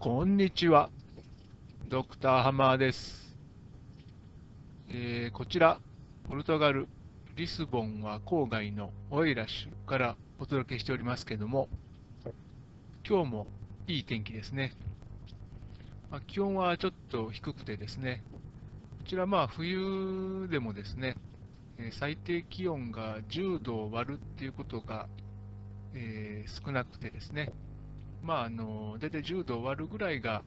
こんにちは。ドクターハマーです。えー、こちら、ポルトガル、リスボンは郊外のオイラッシュからお届けしておりますけども、今日もいい天気ですね。まあ、気温はちょっと低くてですね、こちらまあ冬でもですね、最低気温が10度を割るっていうことが、えー、少なくてですね、まあ、あの大体10度を割るぐらいが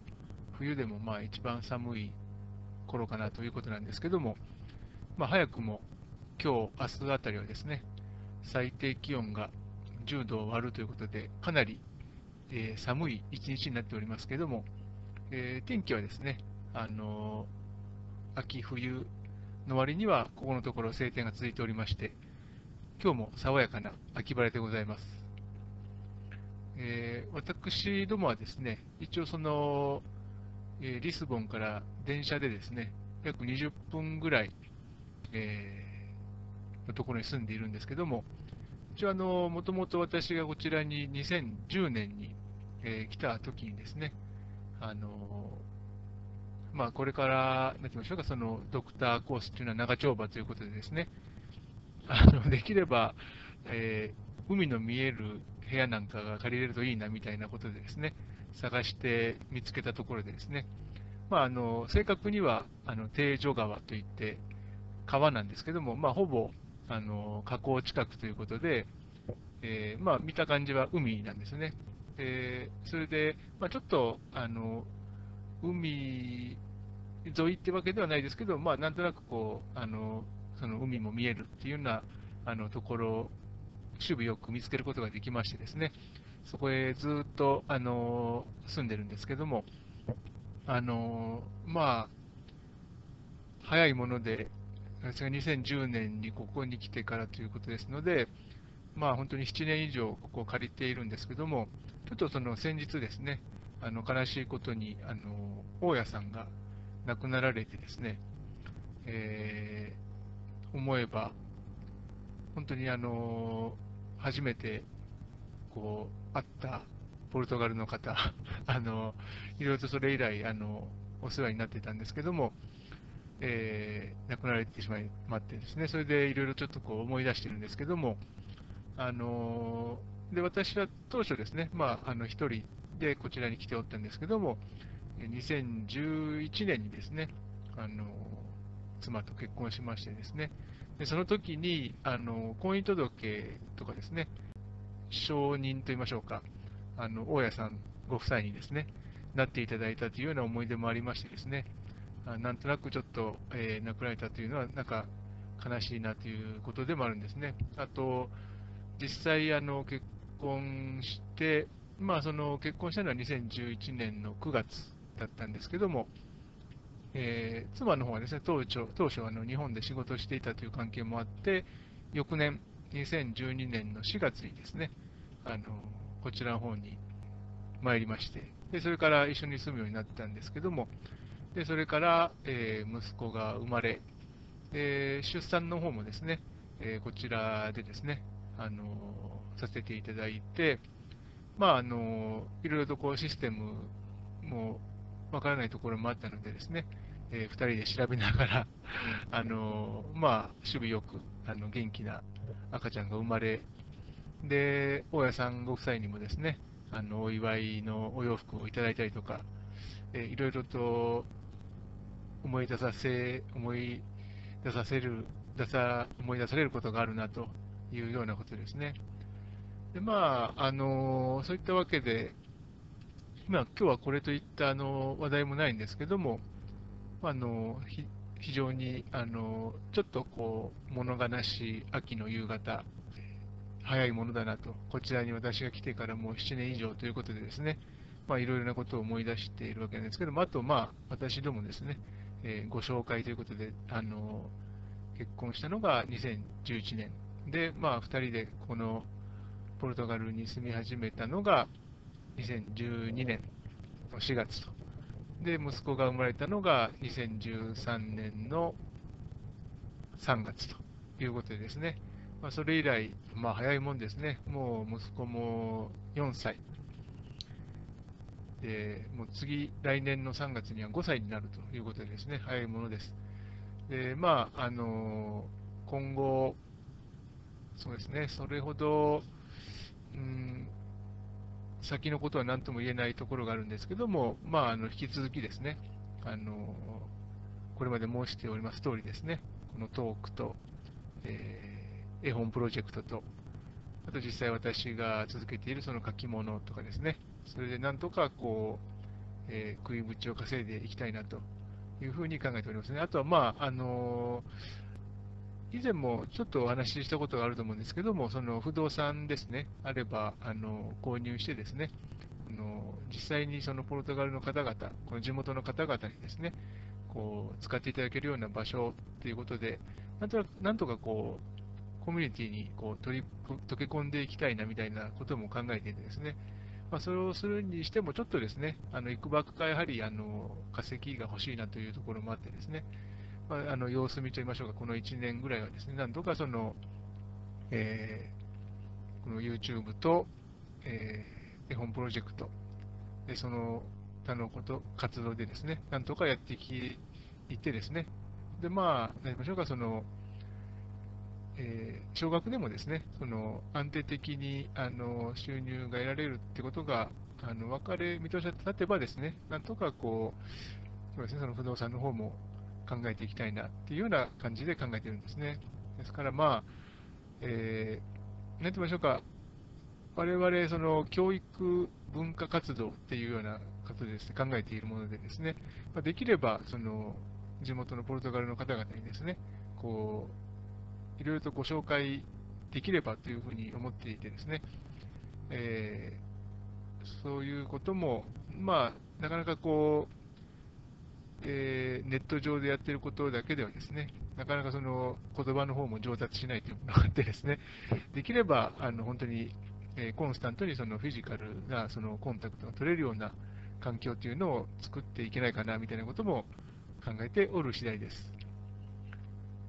冬でもまあ一番寒い頃かなということなんですけども、まあ、早くも今日、明日あたりはですね、最低気温が10度を割るということで、かなり、えー、寒い一日になっておりますけども、えー、天気はですね、あのー、秋冬の割には、ここのところ晴天が続いておりまして、今日も爽やかな秋晴れでございます。えー、私どもはですね、一応その、えー、リスボンから電車でですね、約20分ぐらい、えー、のところに住んでいるんですけども、一応あの、もともと私がこちらに2010年に、えー、来た時にですね、あのまあ、これから、なんて言いましょうか、そのドクターコースというのは長丁場ということでですね、あのできれば、えー、海の見える部屋なんかが借りれるといいなみたいなことでですね、探して見つけたところでですね、まあ、あの正確にはあの定女川といって川なんですけども、まあ、ほぼあの河口近くということで、えー、まあ、見た感じは海なんですね。えー、それで、まあ、ちょっとあの海沿いってわけではないですけど、まあ、なんとなくこうあのその海も見えるっていうようなあのところ守備よく見つけることができましてですね、そこへずっと、あの住んでるんですけども、あのまあ、早いもので、私が2010年にここに来てからということですので、まあ、本当に7年以上ここを借りているんですけども、ちょっとその先日ですね、あの悲しいことに、あの大家さんが亡くなられてですね、えー、思えば、本当にあの初めてこう会ったポルトガルの方、あのいろいろとそれ以来あのお世話になってたんですけども、えー、亡くなられてしまいまってですね、それでいろいろちょっとこう思い出してるんですけども、あので私は当初ですね、まあ、あの一人でこちらに来ておったんですけども、2011年にですね、あの妻と結婚しましてですね、でその時にあの婚姻届とかですね、承認といいましょうか、あの大家さんご夫妻にですね、なっていただいたというような思い出もありましてですね、あなんとなくちょっと、えー、亡くなられたというのは、なんか悲しいなということでもあるんですね。あと、実際あの結婚して、まあ、その結婚したのは2011年の9月だったんですけども、えー、妻の方はですね、当初、当初あの日本で仕事をしていたという関係もあって、翌年、2012年の4月にですね、あのこちらの方に参りまして、でそれから一緒に住むようになったんですけども、でそれから、えー、息子が生まれ、で出産の方もですね、えー、こちらでですね、あのさせていただいて、まあ、あのいろいろとこうシステムもわからないところもあったのでですね、えー、2人で調べながら、あのまあ、守備よくあの元気な赤ちゃんが生まれ、で、大家さんご夫妻にもですね、あのお祝いのお洋服をいただいたりとか、えー、いろいろと思い出させ、思い出させる、出さ思い出されることがあるなというようなことですね。でまあ、あのそういったわけで、まあ、今日はこれといったあの話題もないんですけども、あの非常にあのちょっとこう物悲しい秋の夕方、早いものだなと、こちらに私が来てからもう7年以上ということでですね、まあ、いろいろなことを思い出しているわけなんですけども、あと、まあ、私どもですね、えー、ご紹介ということで、あの結婚したのが2011年。で、まあ、2人でこのポルトガルに住み始めたのが2012年の4月と。で、息子が生まれたのが2013年の3月ということでですね、まあ、それ以来、まあ、早いもんですね、もう息子も4歳。でもう次、来年の3月には5歳になるということでですね、早いものです。で、まあ、あの今後、そうですね、それほど、うん、先のことは何とも言えないところがあるんですけども、まあ、あの引き続きですね、あのこれまで申しております通りですね、このトークと、えー、絵本プロジェクトと、あと実際私が続けているその書き物とかですね、それでなんとかこう、えー、食いぶちを稼いでいきたいなというふうに考えておりますね。あとは、まあ、あのー、以前もちょっとお話ししたことがあると思うんですけども、その不動産ですね、あれば、あの購入してですね、あの実際にそのポルトガルの方々、この地元の方々にですね、こう使っていただけるような場所ということで、なんとかなんとかこうコミュニティにこう取り溶け込んでいきたいなみたいなことも考えていてですね、まあ、それをするにしても、ちょっとですね、あの、いくばくかやはり、あの、化石が欲しいなというところもあってですね、まあ、あの、様子見といいましょうか、この1年ぐらいはですね、なんとかその、えー、この YouTube と、えー、絵本プロジェクト、で、その他のこと、活動でですね、なんとかやってき、いてですね、で、まあ、何ましょうか、その、えー、少額でもですね、その安定的にあの収入が得られるってことがあの分かれ、見通しが立てばですね、なんとかこう、そうですね、その不動産の方も考えていきたいなっていうような感じで考えてるんですね。ですから、まあ、えー、なんて言いましょうか、我々、その教育文化活動っていうようなことです、ね、考えているものでですね、ま、できれば、その地元のポルトガルの方々にですね、こう、いろいろとご紹介できればというふうに思っていてですね、えー、そういうことも、まあ、なかなかこう、えー、ネット上でやってることだけではですね、なかなかその言葉の方も上達しないというのがあってですね、できればあの本当に、えー、コンスタントにそのフィジカルなそのコンタクトが取れるような環境というのを作っていけないかなみたいなことも考えておる次第です。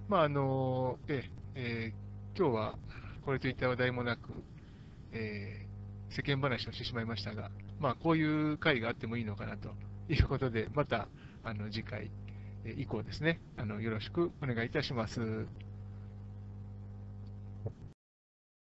まああのええー、今日はこれといった話題もなく、えー、世間話をしてしまいましたが、まあ、こういう会があってもいいのかなということで、またあの次回以降ですねあの、よろしくお願いいたします。